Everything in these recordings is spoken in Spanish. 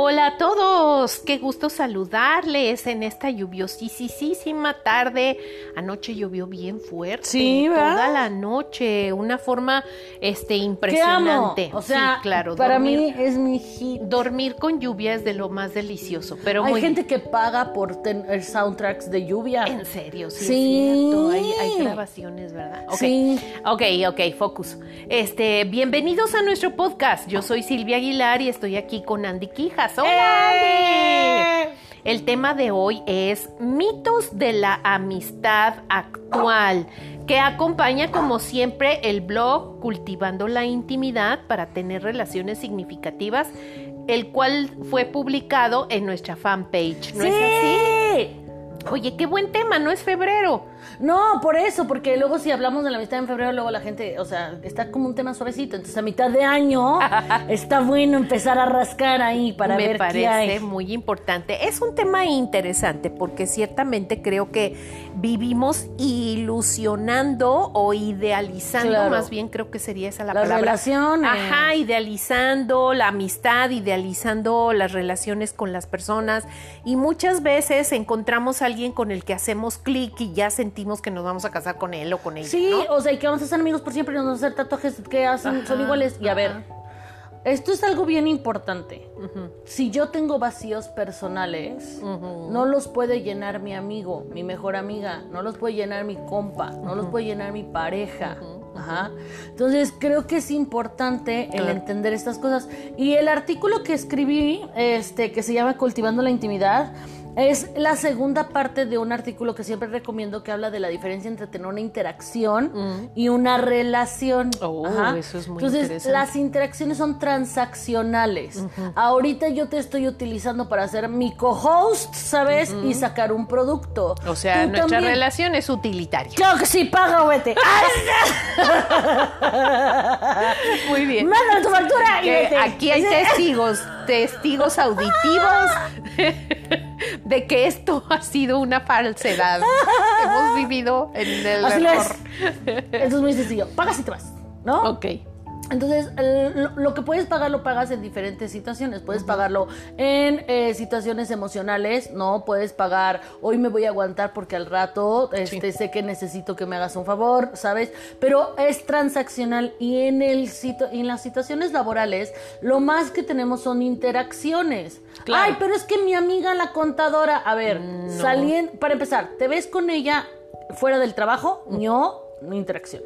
Hola a todos, qué gusto saludarles en esta lluviosísima tarde. Anoche llovió bien fuerte, Sí, ¿verdad? toda la noche, una forma este impresionante. O sea, sí, claro, para dormir, mí es mi hit. dormir con lluvia es de lo más delicioso, pero Hay muy gente que paga por tener soundtracks de lluvia. en serio, sí, Sí. es cierto, hay, hay grabaciones, ¿verdad? Ok. Sí. Ok, ok, focus. Este, bienvenidos a nuestro podcast. Yo soy Silvia Aguilar y estoy aquí con Andy Quijas. ¡Hola, ¡Eh! Andy! El tema de hoy es mitos de la amistad actual, que acompaña como siempre el blog Cultivando la Intimidad para tener relaciones significativas, el cual fue publicado en nuestra fanpage. ¿No es así? ¡Sí! Oye, qué buen tema, no es febrero. No, por eso, porque luego si hablamos de la amistad en febrero, luego la gente, o sea, está como un tema suavecito. Entonces a mitad de año está bueno empezar a rascar ahí para Me ver parece qué hay. muy importante. Es un tema interesante porque ciertamente creo que vivimos ilusionando o idealizando, Claro. más bien creo que sería esa la Las palabra. relaciones. Ajá, idealizando la amistad, idealizando las relaciones con las personas y muchas veces encontramos a alguien con el que hacemos clic y ya sentimos que nos vamos a casar con él o con ella. Sí, ¿no? o sea, y que vamos a ser amigos por siempre y nos vamos a hacer tatuajes que hacen, son iguales. Y a ver, esto es algo bien importante. Si yo tengo vacíos personales, no los puede llenar mi amigo, mi mejor amiga, no los puede llenar mi compa, no los puede llenar mi pareja. Ajá. Entonces creo que es importante el entender estas cosas. Y el artículo que escribí, este, que se llama Cultivando la Intimidad, es la segunda parte de un artículo que siempre recomiendo que habla de la diferencia entre tener una interacción y una relación. Oh, Ajá. eso es muy Entonces, interesante. las interacciones son transaccionales. Ahorita yo te estoy utilizando para ser mi co-host, ¿sabes? Y sacar un producto. O sea, Tú nuestra también. relación es utilitaria. Claro que sí, paga o vete. Muy bien. Manda tu factura y vete. aquí hay testigos, testigos auditivos de que esto ha sido una falsedad. Hemos vivido en el Así lo es. Esto es muy sencillo. Pagas y te vas, ¿no? Ok. Entonces, el- lo, que puedes pagar lo pagas en diferentes situaciones. Puedes pagarlo en eh, situaciones emocionales, ¿no? Puedes pagar, hoy me voy a aguantar porque al rato este, sé que necesito que me hagas un favor, ¿sabes? Pero es transaccional y en, el en las situaciones laborales lo más que tenemos son interacciones. Claro. Ay, pero es que mi amiga la contadora, a ver, salien- para empezar, ¿te ves con ella fuera del trabajo? No, no interacción.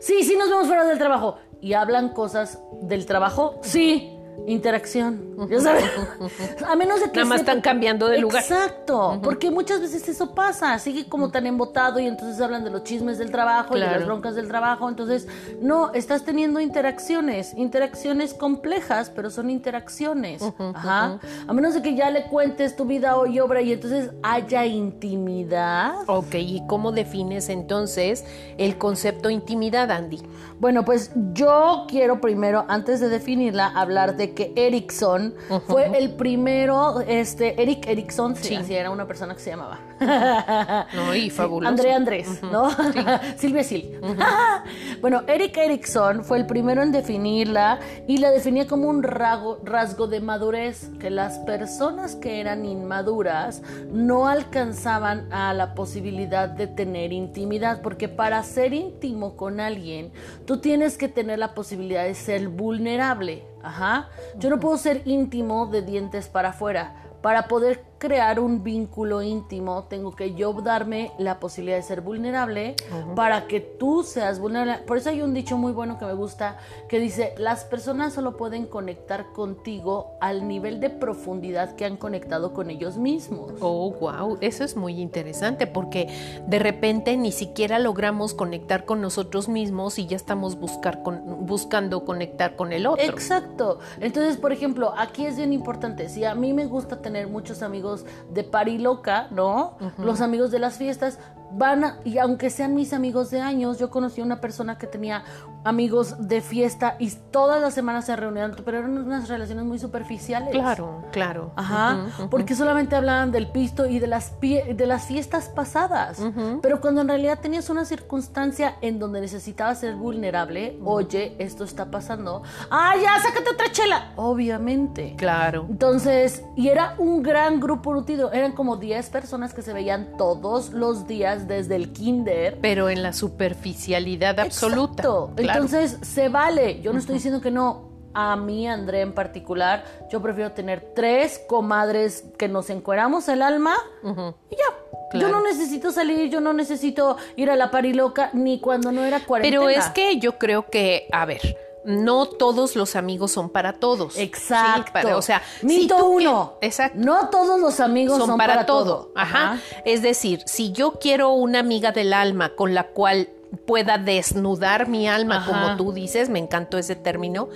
Sí, sí nos vemos fuera del trabajo. ¿Y hablan cosas del trabajo? Sí, interacción. Ya sabes. A menos de que Nada más están cambiando de lugar. Exacto, porque muchas veces eso pasa, sigue como tan embotado y entonces hablan de los chismes del trabajo y de las broncas del trabajo, entonces no, estás teniendo interacciones, interacciones complejas, pero son interacciones, ajá, a menos de que ya le cuentes tu vida y obra y entonces haya intimidad. Ok, ¿y cómo defines entonces el concepto intimidad, Andy? Bueno, pues yo quiero primero, antes de definirla, hablar de que Erickson fue el primero, este, Eric Erickson, sí, Sí. así era una persona que se llamaba. No, y fabuloso. André Andrés, ¿no? Silvia Sil. bueno, Eric Erickson fue el primero en definirla y la definía como un rago- rasgo de madurez, que las personas que eran inmaduras no alcanzaban a la posibilidad de tener intimidad, porque para ser íntimo con alguien, tú tienes que tener la posibilidad de ser vulnerable. Ajá. Yo no puedo ser íntimo de dientes para afuera. Para poder crear un vínculo íntimo, tengo que yo darme la posibilidad de ser vulnerable para que tú seas vulnerable. Por eso hay un dicho muy bueno que me gusta que dice, las personas solo pueden conectar contigo al nivel de profundidad que han conectado con ellos mismos. Oh, wow, eso es muy interesante porque de repente ni siquiera logramos conectar con nosotros mismos y ya estamos buscar con- buscando conectar con el otro. Exacto. Entonces, por ejemplo, aquí es bien importante. Si a mí me gusta tener muchos amigos de pari loca, ¿no? Los amigos de las fiestas, van a- y aunque sean mis amigos de años, yo conocí a una persona que tenía amigos de fiesta y todas las semanas se reunían, pero eran unas relaciones muy superficiales. Claro, claro. Ajá, porque solamente hablaban del pisto y de las pie- de las fiestas pasadas. Pero cuando en realidad tenías una circunstancia en donde necesitabas ser vulnerable, oye, esto está pasando. Ah, ya, sácate otra chela. Obviamente. Claro. Entonces, y era un gran grupo nutrido, eran como 10 personas que se veían todos los días desde el kinder. Pero en la superficialidad absoluta. Exacto. Claro. Entonces, se vale. Yo no estoy diciendo que no. A mí, Andrea en particular, yo prefiero tener tres comadres que nos encueramos el alma y ya. Claro. Yo no necesito salir, yo no necesito ir a la pariloca ni cuando no era cuarentena. Pero es que yo creo que, a ver, no todos los amigos son para todos. Exacto. Sí, para- o sea, Mito uno. que- exacto. No todos los amigos son, para, todo. Ajá. Ajá. Es decir, si yo quiero una amiga del alma con la cual pueda desnudar mi alma, Ajá. como tú dices, me encantó ese término.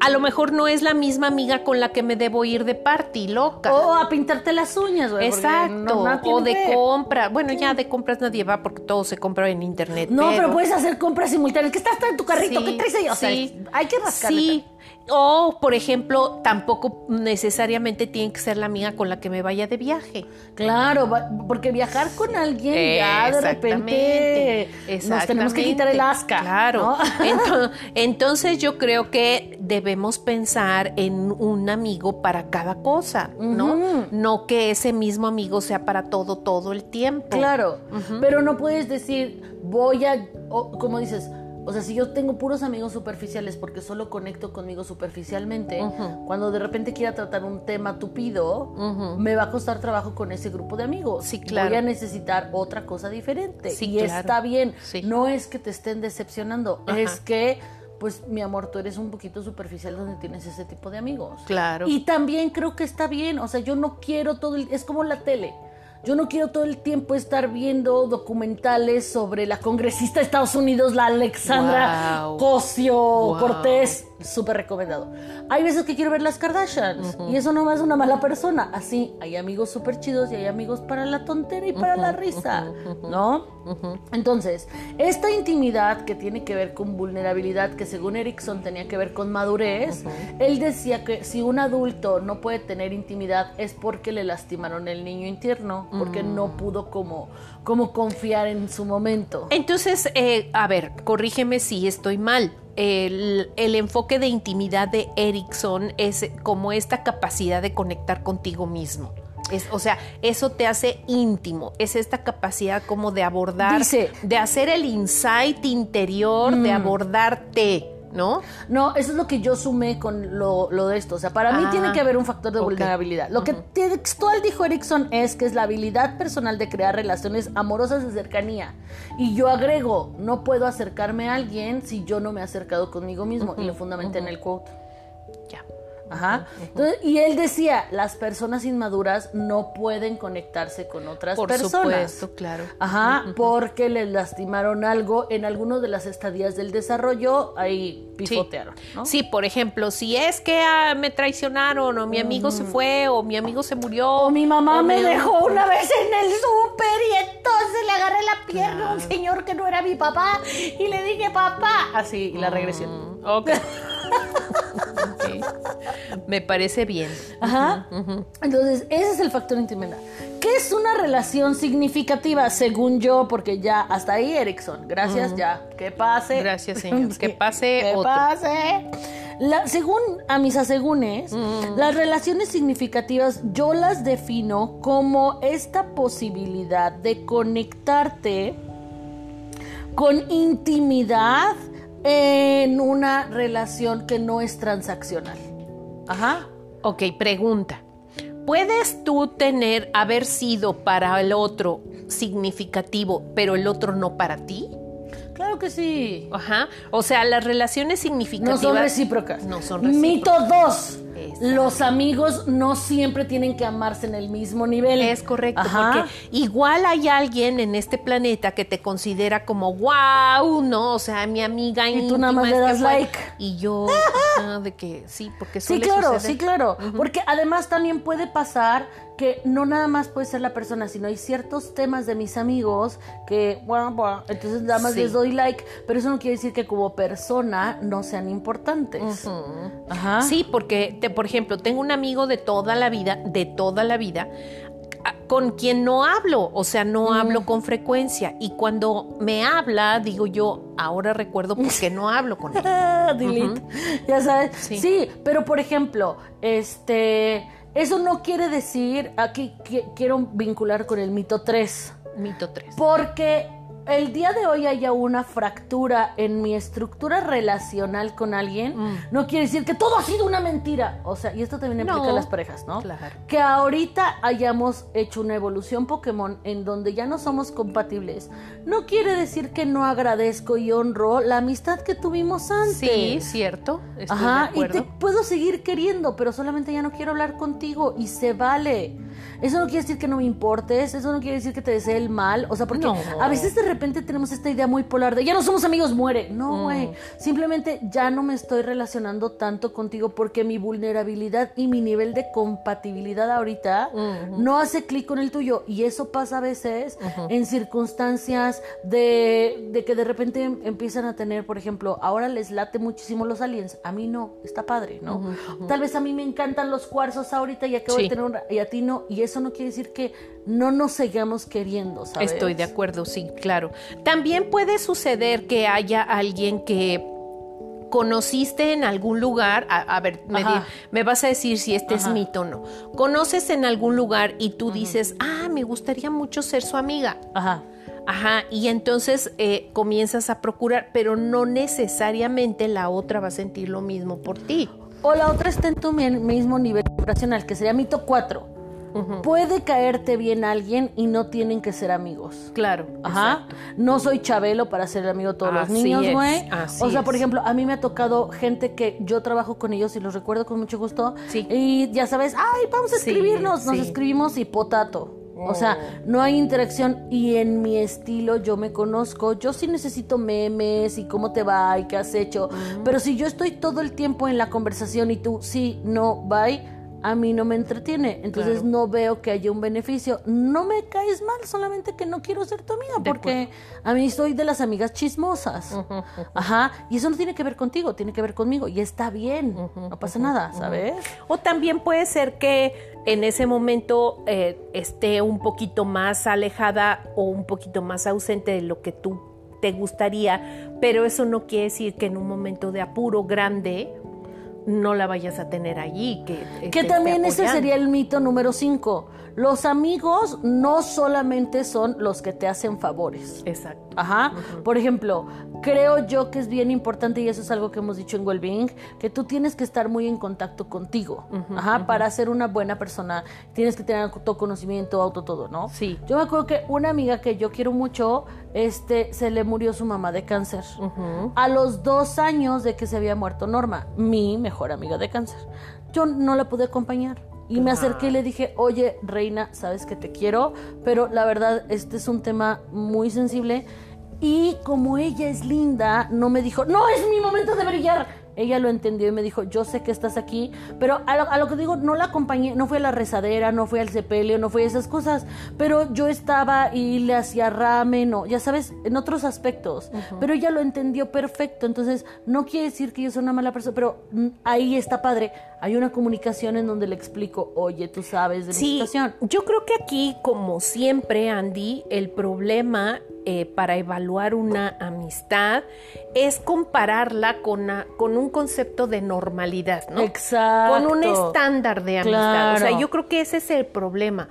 A lo mejor no es la misma amiga con la que me debo ir de party, loca. O a pintarte las uñas, güey. Exacto. no- o de que compra. Bueno, ya de compras nadie va porque todo se compra en internet. No, pero, puedes hacer compras simultáneas. ¿Qué estás en tu carrito? Sí, ¿Qué traes ahí? O sea, sí. hay que rascarle. Sí. O, por ejemplo, tampoco necesariamente tiene que ser la amiga con la que me vaya de viaje. Claro, porque viajar con alguien ya de repente Exactamente, nos tenemos que quitar el asca. Claro. Entonces yo creo que debemos pensar en un amigo para cada cosa, ¿no? No que ese mismo amigo sea para todo todo el tiempo. Claro, pero no puedes decir, voy a, o- como dices, o sea, si yo tengo puros amigos superficiales porque solo conecto conmigo superficialmente, cuando de repente quiera tratar un tema tupido, me va a costar trabajo con ese grupo de amigos. Sí, claro. Voy a necesitar otra cosa diferente. Sí, y claro. está bien. Sí. No es que te estén decepcionando, Ajá. es que, pues, mi amor, tú eres un poquito superficial donde tienes ese tipo de amigos. Claro. Y también creo que está bien, o sea, yo no quiero todo el, es como la tele. Yo no quiero todo el tiempo estar viendo documentales sobre la congresista de Estados Unidos, la Alexandra Wow. Cosio Wow. Cortés, súper recomendado. Hay veces que quiero ver las Kardashians y eso no hace una mala persona. Así, hay amigos súper chidos y hay amigos para la tontera y para la risa, ¿no? Entonces, esta intimidad que tiene que ver con vulnerabilidad, que según Erickson tenía que ver con madurez, él decía que si un adulto no puede tener intimidad es porque le lastimaron el niño interno, porque no pudo como, como confiar en su momento. Entonces, eh, a ver, corrígeme si estoy mal. El, el enfoque de intimidad de Erickson es como esta capacidad de conectar contigo mismo. Es, o sea, eso te hace íntimo. Es esta capacidad como de abordar, Dice- de hacer el insight interior, de abordarte, ¿no? No, eso es lo que yo sumé con lo, lo de esto. O sea, para mí Ah, tiene que haber un factor de vulnerabilidad. Lo que textual dijo Erickson es que es la habilidad personal de crear relaciones amorosas de cercanía. Y yo agrego, no puedo acercarme a alguien si yo no me he acercado conmigo mismo. Y lo fundamenté en el quote. Ya. Ajá. Entonces, y él decía, las personas inmaduras no pueden conectarse con otras Por personas. supuesto, claro. Ajá, porque les lastimaron algo en alguno de las estadías del desarrollo, ahí Sí. pifotearon, ¿no? Sí, por ejemplo, si es que ah, me traicionaron o mi amigo se fue o mi amigo se murió. O mi mamá o me mi- dejó una vez en el súper y entonces le agarré la pierna a un señor que no era mi papá y le dije papá. Así, y la regresión. Mm, Ok. Me parece bien. Ajá. Entonces, ese es el factor intimidad. ¿Qué es una relación significativa según yo? Porque ya hasta ahí, Erickson. Gracias, ya. Que pase. Gracias, señor. Que pase Que otro. pase. La- según a mis asegúnes, las relaciones significativas yo las defino como esta posibilidad de conectarte con intimidad en una relación que no es transaccional. Ajá. Ok, pregunta. ¿Puedes tú tener, haber sido para el otro significativo, pero el otro no para ti? Claro que sí. Ajá. O sea, las relaciones No significativas. son recíprocas. No son recíprocas. Mito 2. Los amigos no siempre tienen que amarse en el mismo nivel. Es correcto, Ajá. porque igual hay alguien en este planeta que te considera como wow, ¿no? O sea, mi amiga Y tú nada más le das like. Y yo, de que sí, porque Sí, suele claro, suceder. sí, claro. Porque además también puede pasar que no nada más puede ser la persona, sino hay ciertos temas de mis amigos que, bueno, bueno entonces nada más Sí. les doy like, pero eso no quiere decir que como persona no sean importantes. Ajá. Sí, porque, te, por ejemplo, tengo un amigo de toda la vida, de toda la vida, con quien no hablo, o sea, no Mm. hablo con frecuencia. Y cuando me habla, digo yo, ahora recuerdo por qué no hablo con él. Delete. Ya sabes. Sí. Sí. pero por ejemplo, este, eso no quiere decir, aquí qui- quiero vincular con el mito 3, Mito 3. porque el día de hoy haya una fractura en mi estructura relacional con alguien, Mm. no quiere decir que todo ha sido una mentira. O sea, y esto también No. implica a las parejas, ¿no? Claro. Que ahorita hayamos hecho una evolución Pokémon en donde ya no somos compatibles, no quiere decir que no agradezco y honro la amistad que tuvimos antes. Sí, cierto. Estoy Ajá, de y te puedo seguir queriendo, pero solamente ya no quiero hablar contigo y se vale. Eso no quiere decir que no me importes, eso no quiere decir que te desee el mal, o sea, porque No. a veces de repente tenemos esta idea muy polar de ya no somos amigos, muere. No, güey, simplemente ya no me estoy relacionando tanto contigo porque mi vulnerabilidad y mi nivel de compatibilidad ahorita no hace clic con el tuyo y eso pasa a veces en circunstancias de, de que de repente empiezan a tener, por ejemplo, ahora les late muchísimo los aliens, a mí no, está padre, ¿no? Tal vez a mí me encantan los cuarzos ahorita y acabo Sí. de tener un, y a ti no, y eso no quiere decir que no nos sigamos queriendo, ¿sabes? Estoy de acuerdo, sí, claro. También puede suceder que haya alguien que conociste en algún lugar, a, a ver, me, Ajá. di- me vas a decir si este es mito o no. Conoces en algún lugar y tú dices, ah, me gustaría mucho ser su amiga. Ajá. Ajá, y entonces eh, comienzas a procurar, pero no necesariamente la otra va a sentir lo mismo por ti. O la otra está en tu mi- mismo nivel vibracional, que sería mito 4. Puede caerte bien alguien y no tienen que ser amigos. Claro. Ajá. No soy Chabelo para ser el amigo de todos Así los niños, güey. O sea, por ejemplo, a mí me ha tocado gente que yo trabajo con ellos y los recuerdo con mucho gusto. Sí. Y ya sabes, ay, vamos a Sí, escribirnos. Nos sí. escribimos y potato. O sea, Oh. no hay interacción y en mi estilo yo me conozco. Yo sí necesito memes y cómo te va y qué has hecho. Pero si yo estoy todo el tiempo en la conversación y tú sí, no, bye, a mí no me entretiene. Entonces Claro. no veo que haya un beneficio. No me caes mal, solamente que no quiero ser tu amiga porque a mí soy de las amigas chismosas. Ajá. Y eso no tiene que ver contigo, tiene que ver conmigo. Y está bien, no pasa nada, ¿sabes? O también puede ser que en ese momento eh, esté un poquito más alejada o un poquito más ausente de lo que tú te gustaría, pero eso no quiere decir que en un momento de apuro grande no la vayas a tener allí. Que, eh, Que también ese sería el mito número 5. Los amigos no solamente son los que te hacen favores. Exacto. Ajá. Por ejemplo, creo yo que es bien importante, y eso es algo que hemos dicho en Wellbeing, que tú tienes que estar muy en contacto contigo. Ajá. Para ser una buena persona, tienes que tener autoconocimiento, auto todo, ¿no? Sí. Yo me acuerdo que una amiga que yo quiero mucho, este, se le murió su mamá de cáncer. A los dos años de que se había muerto Norma, mi mejor amiga de cáncer. Yo no la pude acompañar. Y me acerqué y le dije, oye, reina, sabes que te quiero, pero la verdad, este es un tema muy sensible. Y como ella es linda, no me dijo, no es mi momento de brillar. Ella lo entendió y me dijo, yo sé que estás aquí, pero a lo, a lo que digo, no la acompañé, no fui a la rezadera, no fui al sepelio, no fui a esas cosas, pero yo estaba y le hacía ramen, no, ya sabes, en otros aspectos, pero ella lo entendió perfecto, entonces no quiere decir que yo soy una mala persona, pero mm, ahí está padre, hay una comunicación en donde le explico, oye, tú sabes de mi Sí, situación. yo creo que aquí, como siempre, Andy, el problema eh, para evaluar una amistad es compararla con, a- con un concepto de normalidad, ¿no? Exacto. Con un estándar de amistad. O sea, yo creo que ese es el problema.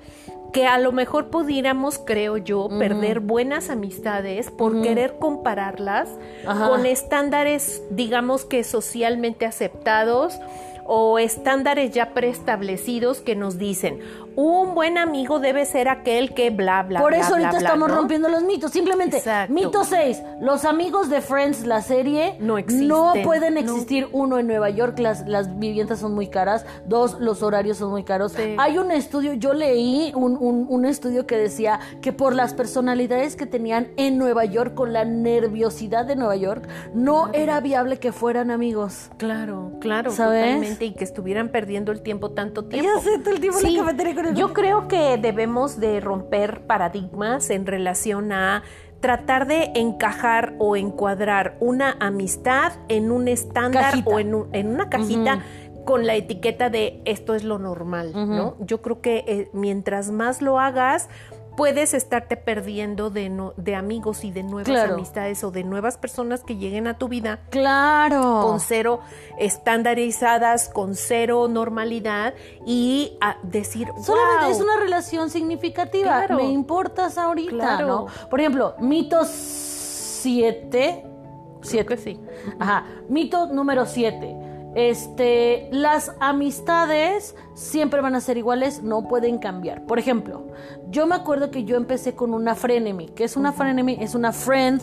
Que a lo mejor pudiéramos, creo yo, perder buenas amistades por querer compararlas Ajá. con estándares, digamos que socialmente aceptados o estándares ya preestablecidos que nos dicen un buen amigo debe ser aquel que bla bla Por bla, eso bla, ahorita bla, estamos ¿no? rompiendo los mitos. Simplemente, Exacto. mito 6. Los amigos de Friends, la serie, No existen. no pueden No. existir. Uno, en Nueva York las, las viviendas son muy caras. Dos, los horarios son muy caros. Sí. Hay un estudio, yo leí un, un- un estudio que decía que por las personalidades que tenían en Nueva York, con la nerviosidad de Nueva York, no era viable que fueran amigos. Claro, claro, ¿Sabes? totalmente y que estuvieran perdiendo el tiempo tanto tiempo. Ya sé, todo el tiempo en Sí. la cafetería con Yo creo que debemos de romper paradigmas en relación a tratar de encajar o encuadrar una amistad en un estándar Cajita. o en, un- en una cajita con la etiqueta de esto es lo normal, ¿no? Yo creo que eh, mientras más lo hagas, puedes estarte perdiendo de, no- de amigos y de nuevas Claro. amistades o de nuevas personas que lleguen a tu vida Claro. con cero estandarizadas, con cero normalidad y a decir, Solamente "Wow". es una relación significativa. Claro. Me importas ahorita, Claro. ¿no? Por ejemplo, mito 7. Creo que sí. Ajá. Mito número 7. Este, las amistades siempre van a ser iguales, no pueden cambiar. Por ejemplo, yo me acuerdo que yo empecé con una frenemy, que es una frenemy, es una friend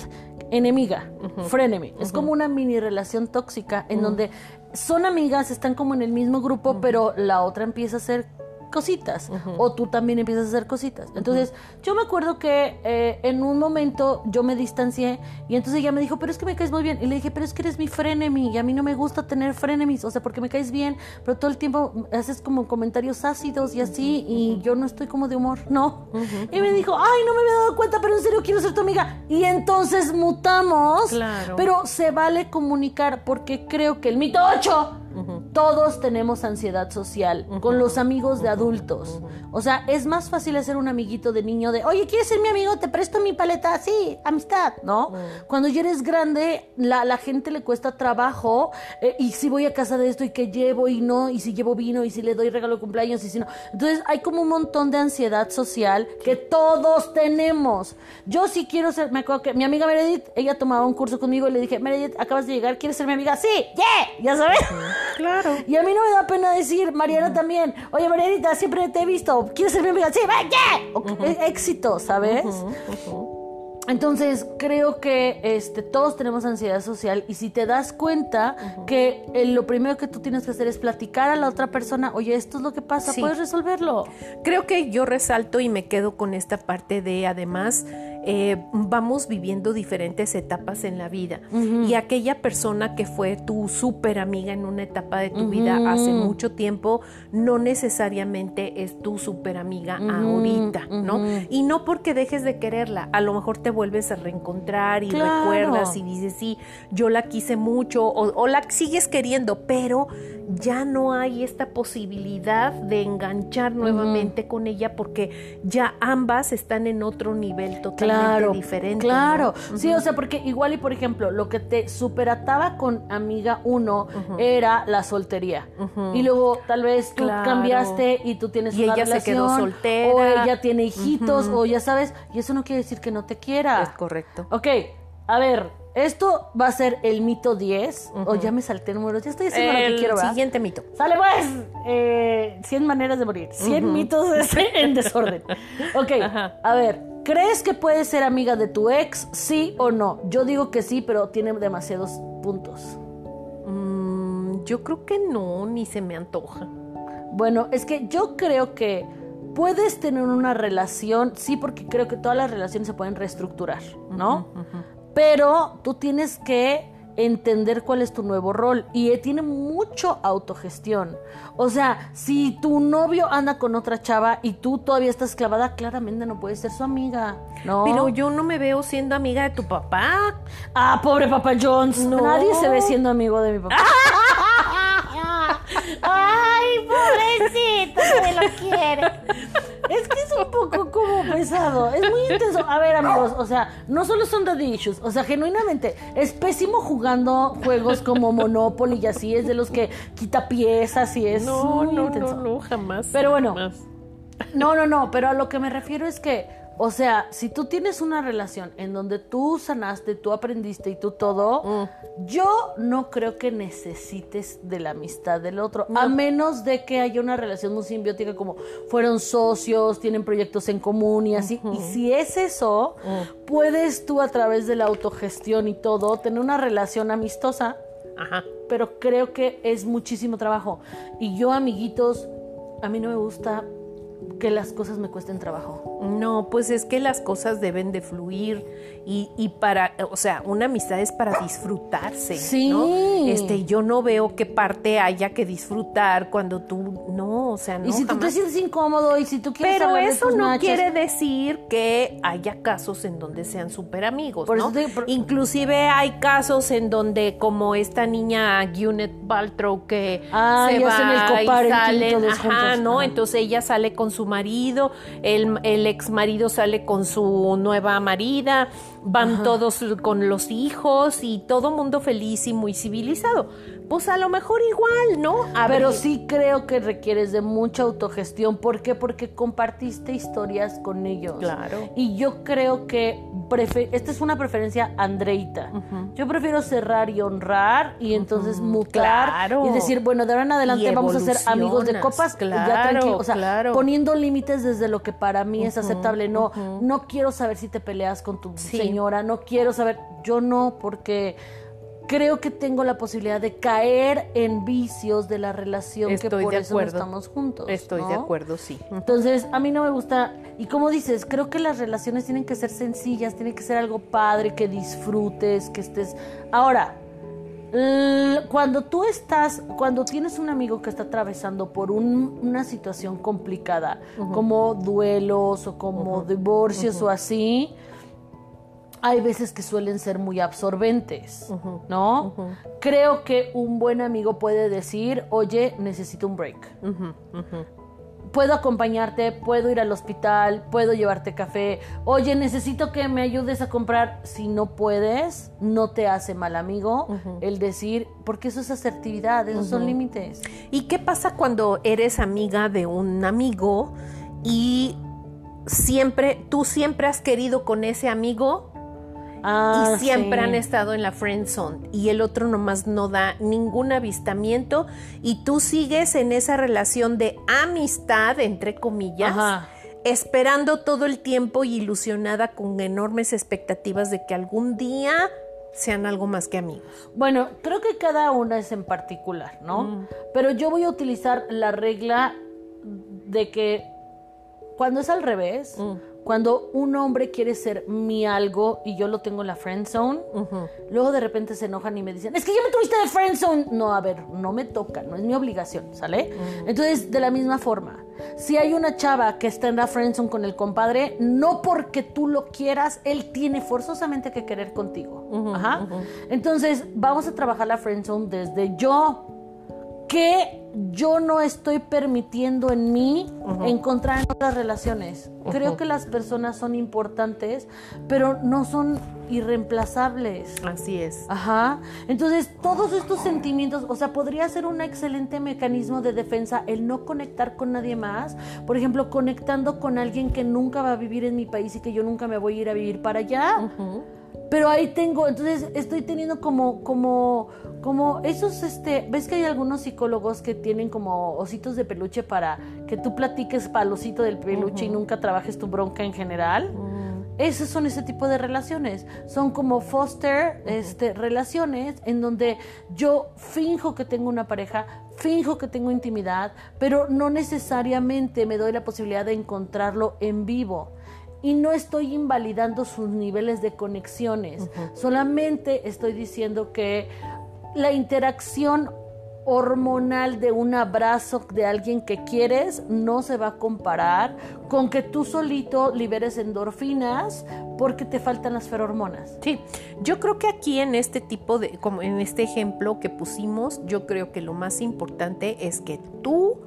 enemiga, frenemy. Es como una mini relación tóxica en donde son amigas, están como en el mismo grupo, pero la otra empieza a ser cositas o tú también empiezas a hacer cositas. Entonces, yo me acuerdo que eh, en un momento yo me distancié y entonces ella me dijo, pero es que me caes muy bien. Y le dije, pero es que eres mi frenemy y a mí no me gusta tener frenemies, o sea, porque me caes bien, pero todo el tiempo haces como comentarios ácidos y así y yo no estoy como de humor, no. Y me dijo, ay, no me había dado cuenta, pero en serio quiero ser tu amiga. Y entonces mutamos, Claro. pero se vale comunicar porque creo que el mito 8 todos tenemos ansiedad social con los amigos de adultos. O sea, es más fácil hacer un amiguito de niño de, oye, ¿quieres ser mi amigo? Te presto mi paleta. Sí, amistad, ¿no? Cuando ya eres grande, la, la gente le cuesta trabajo. eh, y si voy a casa de esto y que llevo y no, y si llevo vino y si le doy regalo de cumpleaños y si no. Entonces hay como un montón de ansiedad social que todos tenemos. Yo sí quiero ser, me acuerdo que mi amiga Meredith, ella tomaba un curso conmigo y le dije, Meredith, acabas de llegar, ¿quieres ser mi amiga? Sí, yeah, ya sabes. Claro. Y a mí no me da pena decir, Mariana también, oye Marianita, siempre te he visto, ¿quieres ser mi amiga? Sí, va, yeah. Ok, eh, Éxito, ¿sabes? Entonces creo que este, todos tenemos ansiedad social y si te das cuenta que eh, lo primero que tú tienes que hacer es platicar a la otra persona, oye, esto es lo que pasa, Sí. puedes resolverlo. Creo que yo resalto y me quedo con esta parte de además eh, vamos viviendo diferentes etapas en la vida y aquella persona que fue tu súper amiga en una etapa de tu vida hace mucho tiempo no necesariamente es tu súper amiga ahorita, ¿no? Y no porque dejes de quererla, a lo mejor te vuelves a reencontrar y Claro. recuerdas y dices, sí, yo la quise mucho o, o la sigues queriendo, pero ya no hay esta posibilidad de enganchar nuevamente con ella porque ya ambas están en otro nivel totalmente Claro, diferente. claro. ¿no? Sí, o sea, porque igual y por ejemplo, lo que te superataba con amiga 1 era la soltería. Y luego tal vez tú Claro. cambiaste y tú tienes Y una ella se relación, quedó soltera. o ella tiene hijitos o ya sabes, y eso no quiere decir que no te quiera. Es correcto. Ok, a ver, esto va a ser el mito 10 o ya me salté números, ya estoy haciendo lo El que quiero, ¿verdad? siguiente mito. Sale pues, eh, 100 maneras de morir, 100 mitos en desorden. Ok, Ajá. a ver, ¿crees que puedes ser amiga de tu ex? Sí o no. Yo digo que sí, pero tiene demasiados puntos. Mm, yo creo que no, ni se me antoja. Bueno, es que yo creo que puedes tener una relación, sí, porque creo que todas las relaciones se pueden reestructurar, ¿no? Pero tú tienes que entender cuál es tu nuevo rol y eh, tiene mucho autogestión. O sea, si tu novio anda con otra chava y tú todavía estás clavada, claramente no puedes ser su amiga, ¿no? Pero yo no me veo siendo amiga de tu papá. Ah, pobre Papa Jones. No. Nadie se ve siendo amigo de mi papá. Ay, pobrecito, nadie lo quiere. Es que es un poco como pesado, es muy intenso. A ver, amigos, o sea, no solo son daddy issues, o sea, genuinamente es pésimo jugando juegos como Monopoly y así, es de los que quita piezas y es No, muy no, intenso. no, no, jamás. Pero bueno. jamás. No, no, no, pero a lo que me refiero es que, o sea, si tú tienes una relación en donde tú sanaste, tú aprendiste y tú todo, Mm. yo no creo que necesites de la amistad del otro, a menos de que haya una relación muy simbiótica como fueron socios, tienen proyectos en común y así. Y si es eso, Mm. puedes tú a través de la autogestión y todo tener una relación amistosa Ajá. pero creo que es muchísimo trabajo. Y yo, amiguitos, a mí no me gusta que las cosas me cuesten trabajo. No, pues es que las cosas deben de fluir y, y para, o sea, una amistad es para disfrutarse. Sí. ¿no? Este, yo no veo qué parte haya que disfrutar cuando tú, no, o sea, no. y si tú te jamás. sientes incómodo y si tú quieres Pero hablar de eso tus no quiere decir que haya casos en donde sean súper amigos, Por ¿no? eso te- por- Inclusive hay casos en donde como esta niña Gwyneth Paltrow que Ah, se y hacen el va y salen, todos ajá. ¿no? Entonces ella sale con su marido, el, el ex marido sale con su nueva marida, van todos con los hijos y todo mundo feliz y muy civilizado. Pues a lo mejor igual, ¿no? Pero Abrir- sí creo que requieres de mucha autogestión. ¿Por qué? Porque compartiste historias con ellos. Claro. Y yo creo que esta es una preferencia andreita. Yo prefiero cerrar y honrar y entonces mutar Claro. y decir, bueno, de ahora en adelante vamos a ser amigos de copas. ya Claro, tranquilo. O sea, claro. poniendo límites desde lo que para mí es aceptable. No, no quiero saber si te peleas con tu Sí. Señora, no quiero saber. Yo no, porque creo que tengo la posibilidad de caer en vicios de la relación que por eso no estamos juntos. Estoy de acuerdo, sí. Entonces, a mí no me gusta, y como dices, creo que las relaciones tienen que ser sencillas, tienen que ser algo padre, que disfrutes, que estés... Ahora, cuando tú estás, cuando tienes un amigo que está atravesando por un- una situación complicada, como duelos o como divorcios o así, hay veces que suelen ser muy absorbentes, ¿no? Creo que un buen amigo puede decir, oye, necesito un break. Puedo acompañarte, puedo ir al hospital, puedo llevarte café. Oye, necesito que me ayudes a comprar. Si no puedes, no te hace mal amigo el decir, porque eso es asertividad, esos son límites. ¿Y qué pasa cuando eres amiga de un amigo y siempre, tú siempre has querido con ese amigo Ah, y siempre sí. han estado en la friend zone y el otro nomás no da ningún avistamiento y tú sigues en esa relación de amistad, entre comillas, Ajá. esperando todo el tiempo y ilusionada con enormes expectativas de que algún día sean algo más que amigos. Bueno, creo que cada una es en particular, ¿no? Pero yo voy a utilizar la regla de que cuando es al revés, cuando un hombre quiere ser mi algo y yo lo tengo en la friend zone, luego de repente se enojan y me dicen, es que ya me tuviste de friend zone. No, a ver, no me toca, no es mi obligación, ¿sale? Entonces, de la misma forma, si hay una chava que está en la friend zone con el compadre, no porque tú lo quieras, él tiene forzosamente que querer contigo. Ajá. Entonces, vamos a trabajar la friend zone desde yo que yo no estoy permitiendo en mí encontrar en otras relaciones. Creo que las personas son importantes, pero no son irreemplazables. Así es. Ajá. Entonces, todos estos sentimientos, o sea, podría ser un excelente mecanismo de defensa el no conectar con nadie más. Por ejemplo, conectando con alguien que nunca va a vivir en mi país y que yo nunca me voy a ir a vivir para allá. Pero ahí tengo, entonces estoy teniendo como, como, como esos, este, ves que hay algunos psicólogos que tienen como ositos de peluche para que tú platiques para el osito del peluche y nunca trabajes tu bronca en general. Esos son ese tipo de relaciones. Son como foster este, relaciones en donde yo finjo que tengo una pareja, finjo que tengo intimidad, pero no necesariamente me doy la posibilidad de encontrarlo en vivo. Y no estoy invalidando sus niveles de conexiones. Solamente estoy diciendo que la interacción hormonal de un abrazo de alguien que quieres no se va a comparar con que tú solito liberes endorfinas porque te faltan las ferormonas. Sí, yo creo que aquí en este tipo de, como en este ejemplo que pusimos, yo creo que lo más importante es que tú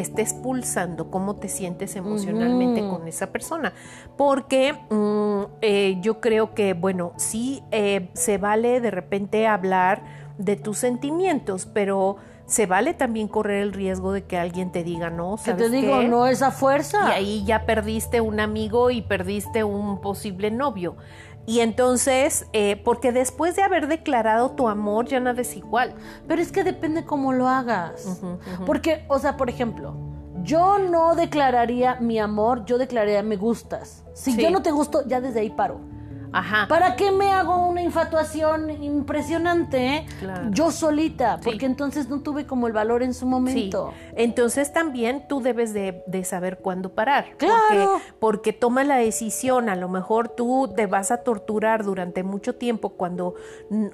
estés pulsando cómo te sientes emocionalmente con esa persona. Porque mm, eh, yo creo que, bueno, sí eh, se vale de repente hablar de tus sentimientos, pero se vale también correr el riesgo de que alguien te diga, no, Que ¿sabes te digo, qué? no esa fuerza. Y ahí ya perdiste un amigo y perdiste un posible novio. Y entonces, eh, porque después de haber declarado tu amor, ya nada es igual. Pero es que depende cómo lo hagas. Porque, o sea, por ejemplo, yo no declararía mi amor, yo declararía me gustas. Si Sí. yo no te gusto, ya desde ahí paro. Ajá. ¿Para qué me hago una infatuación impresionante Claro. yo solita? Sí. Porque entonces no tuve como el valor en su Sí. momento. Entonces también tú debes de, de saber cuándo parar. Claro. Porque, porque toma la decisión. A lo mejor tú te vas a torturar durante mucho tiempo cuando,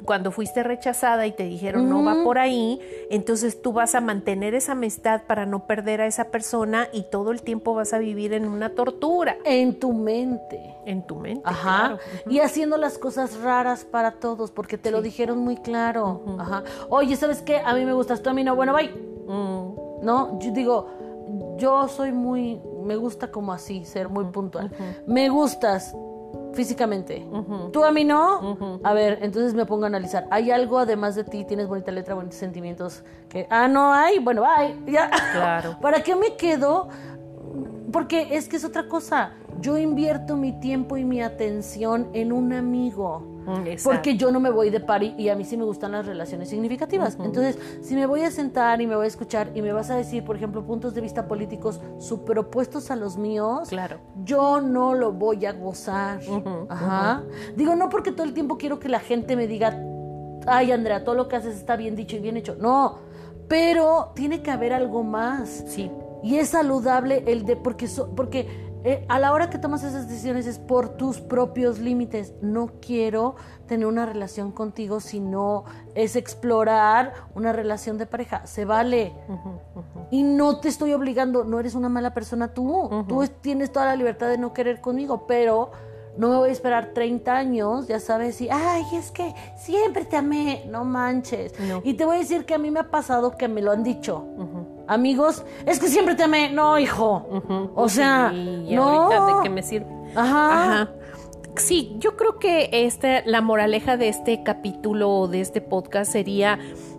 cuando fuiste rechazada y te dijeron no va por ahí. Entonces tú vas a mantener esa amistad para no perder a esa persona y todo el tiempo vas a vivir en una tortura En tu mente. en tu mente. Ajá. claro. Y haciendo las cosas raras para todos, porque te lo dijeron muy claro. Ajá. Oye, ¿sabes qué? A mí me gustas tú, a mí no. Bueno, bye. Mm, No, yo digo, yo soy muy, me gusta como así, ser muy puntual. Me gustas físicamente. Tú a mí no. A ver, entonces me pongo a analizar. ¿Hay algo además de ti? ¿Tienes bonita letra, bonitos sentimientos? Que, ah, no hay. Bueno, bye. Ya. Claro. ¿Para qué me quedo? Porque es que es otra cosa. Yo invierto mi tiempo y mi atención en un amigo. mm, exacto. Porque yo no me voy de party y a mí sí me gustan las relaciones significativas. Entonces, si me voy a sentar y me voy a escuchar y me vas a decir, por ejemplo, puntos de vista políticos super opuestos a los míos, Claro. yo no lo voy a gozar. Ajá. Digo, no porque todo el tiempo quiero que la gente me diga, ay, Andrea, todo lo que haces está bien dicho y bien hecho. No, pero tiene que haber algo más. Sí. Y es saludable el de, porque, so- porque eh, a la hora que tomas esas decisiones es por tus propios límites. No quiero tener una relación contigo, sino es explorar una relación de pareja. Se vale. Y no te estoy obligando, no eres una mala persona tú. Tú es- tienes toda la libertad de no querer conmigo, pero no me voy a esperar 30 años, ya sabes, y, ay, es que siempre te amé. No manches. No. Y te voy a decir que a mí me ha pasado que me lo han dicho. Amigos, es que siempre te amé. No, hijo. Ujú. O sea, ¿Y no. ahorita de qué me sirve? Ajá. Ajá. Sí, yo creo que este, la moraleja de este capítulo o de este podcast sería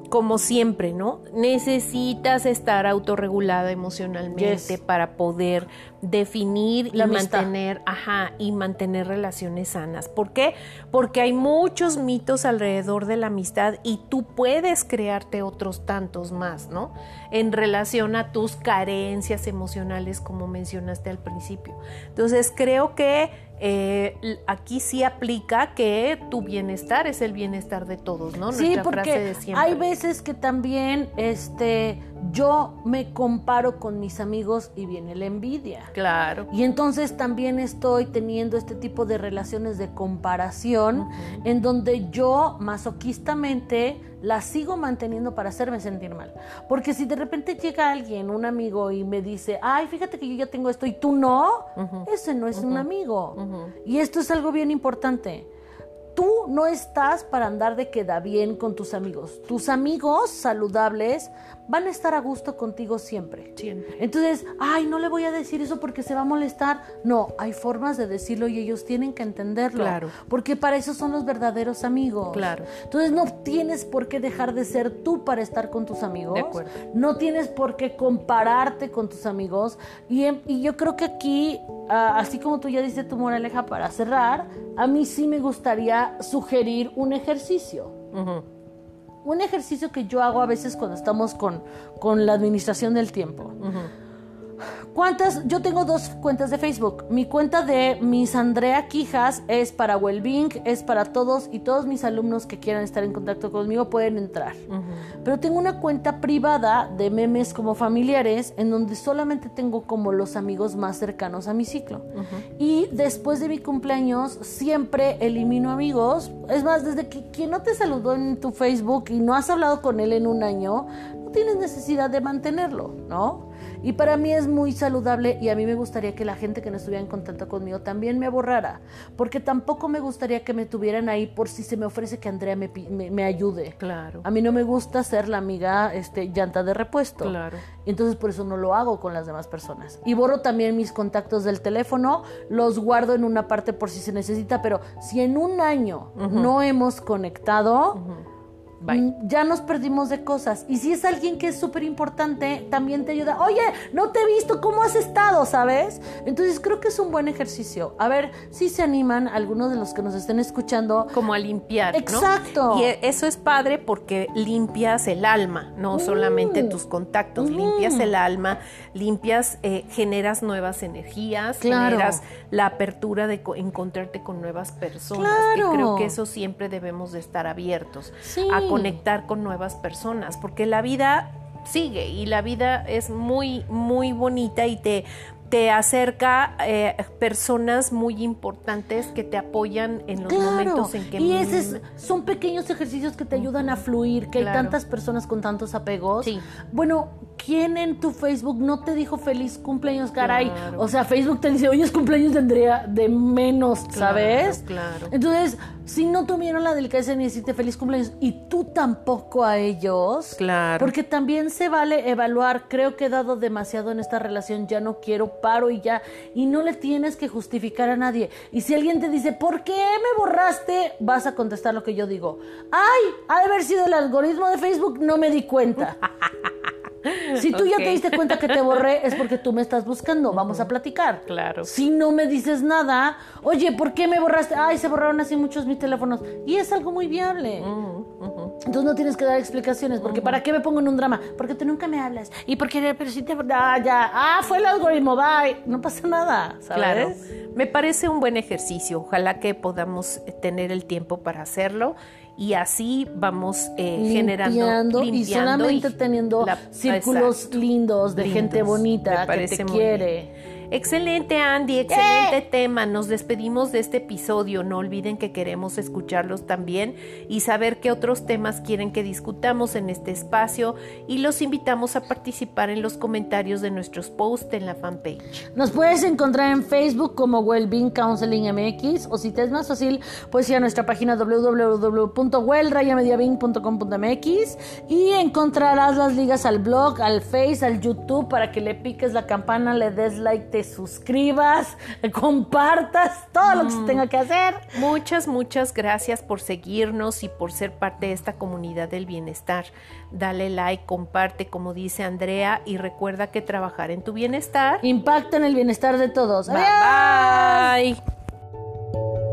como siempre, ¿no? Necesitas estar autorregulada emocionalmente Yes. para poder definir La y amistad. mantener, ajá, y mantener relaciones sanas. ¿Por qué? Porque hay muchos mitos alrededor de la amistad y tú puedes crearte otros tantos más, ¿no? En relación a tus carencias emocionales, como mencionaste al principio. Entonces, creo que eh, aquí sí aplica que tu bienestar es el bienestar de todos, ¿no? Sí, frase de porque siempre. hay veces que también este yo me comparo con mis amigos y viene la envidia. Claro. Y entonces también estoy teniendo este tipo de relaciones de comparación en donde yo masoquistamente las sigo manteniendo para hacerme sentir mal. Porque si de repente llega alguien, un amigo, y me dice, ay, fíjate que yo ya tengo esto y tú no, ese no es un amigo. Y esto es algo bien importante. Tú no estás para andar de queda bien con tus amigos. Tus amigos saludables van a estar a gusto contigo siempre. Siempre. Entonces, ay, no le voy a decir eso porque se va a molestar. No, hay formas de decirlo y ellos tienen que entenderlo. Claro. Porque para eso son los verdaderos amigos. Claro. Entonces no tienes por qué dejar de ser tú para estar con tus amigos. De acuerdo. No tienes por qué compararte con tus amigos. Y, em- y yo creo que aquí, ah, así como tú ya dices tu moraleja para cerrar, a mí sí me gustaría sugerir un ejercicio. Un ejercicio que yo hago a veces cuando estamos con, con la administración del tiempo. ¿Cuántas? Yo tengo dos cuentas de Facebook. Mi cuenta de Miss Andrea Quijas es para Wellbeing, es para todos y todos mis alumnos que quieran estar en contacto conmigo pueden entrar. Pero tengo una cuenta privada de memes como familiares en donde solamente tengo como los amigos más cercanos a mi ciclo. Y después de mi cumpleaños siempre elimino amigos. Es más, desde que quien no te saludó en tu Facebook y no has hablado con él en un año, no tienes necesidad de mantenerlo, ¿no? Y para mí es muy saludable y a mí me gustaría que la gente que no estuviera en contacto conmigo también me borrara, porque tampoco me gustaría que me tuvieran ahí por si se me ofrece que Andrea me, me, me ayude. Claro. A mí no me gusta ser la amiga este, llanta de repuesto. Claro. Entonces por eso no lo hago con las demás personas. Y borro también mis contactos del teléfono, los guardo en una parte por si se necesita, pero si en un año no hemos conectado, Bye. mm, ya nos perdimos de cosas. Y si es alguien que es súper importante, también te ayuda. Oye, no te he visto, ¿cómo has estado? ¿Sabes? Entonces creo que es un buen ejercicio. A ver si se animan algunos de los que nos estén escuchando. Como a limpiar, ¿no? Exacto. Y e- eso es padre porque limpias el alma, no solamente Mm. tus contactos, Mm. limpias el alma, limpias, eh, generas nuevas energías, Claro. generas la apertura de co- encontrarte con nuevas personas. Claro. Que creo que eso siempre debemos de estar abiertos Sí. a conectar con nuevas personas, porque la vida sigue y la vida es muy, muy bonita y te te acerca eh, personas muy importantes que te apoyan en los Claro. momentos en que y esos son pequeños ejercicios que te ayudan a fluir, que hay tantas personas con tantos apegos. Sí. Bueno, ¿quién en tu Facebook no te dijo feliz cumpleaños, caray? Claro. O sea, Facebook te dice, hoy es cumpleaños de Andrea, de menos, ¿sabes? claro. Entonces, si no tuvieron la delicadeza de decirte feliz cumpleaños y tú tampoco a ellos, Claro. porque también se vale evaluar, creo que he dado demasiado en esta relación, ya no quiero, paro y ya, y no le tienes que justificar a nadie. Y si alguien te dice, ¿por qué me borraste? Vas a contestar lo que yo digo. Ay, ha de haber sido el algoritmo de Facebook, no me di cuenta. Si tú ya te diste cuenta que te borré, es porque tú me estás buscando. Vamos a platicar. Claro. Si no me dices nada, oye, ¿por qué me borraste? Ay, se borraron así muchos mis teléfonos. Y es algo muy viable. Entonces no tienes que dar explicaciones, porque ¿para qué me pongo en un drama? Porque tú nunca me hablas. Y porque, pero si te... Ah, ya. Ah, fue el algoritmo, bye. No pasa nada, ¿sabes? Claro, me parece un buen ejercicio. Ojalá que podamos tener el tiempo para hacerlo y así vamos eh, generando Limpiando y solamente y teniendo la- círculos exacto. lindos de gente bonita que te quiere. bien. Excelente, Andy, excelente tema. Nos despedimos de este episodio. No olviden que queremos escucharlos también y saber qué otros temas quieren que discutamos en este espacio y los invitamos a participar en los comentarios de nuestros posts en la fanpage. Nos puedes encontrar en Facebook como Wellbeing Counseling MX o si te es más fácil, puedes ir a nuestra página www.well-mediabing.com.mx y encontrarás las ligas al blog, al Face, al YouTube para que le piques la campana, le des like, te suscribas, compartas, todo lo que se tenga que hacer. Muchas, muchas gracias por seguirnos y por ser parte de esta comunidad del bienestar. Dale like, comparte, como dice Andrea, y recuerda que trabajar en tu bienestar. Impacta en el bienestar de todos. Bye ¡Adiós! bye.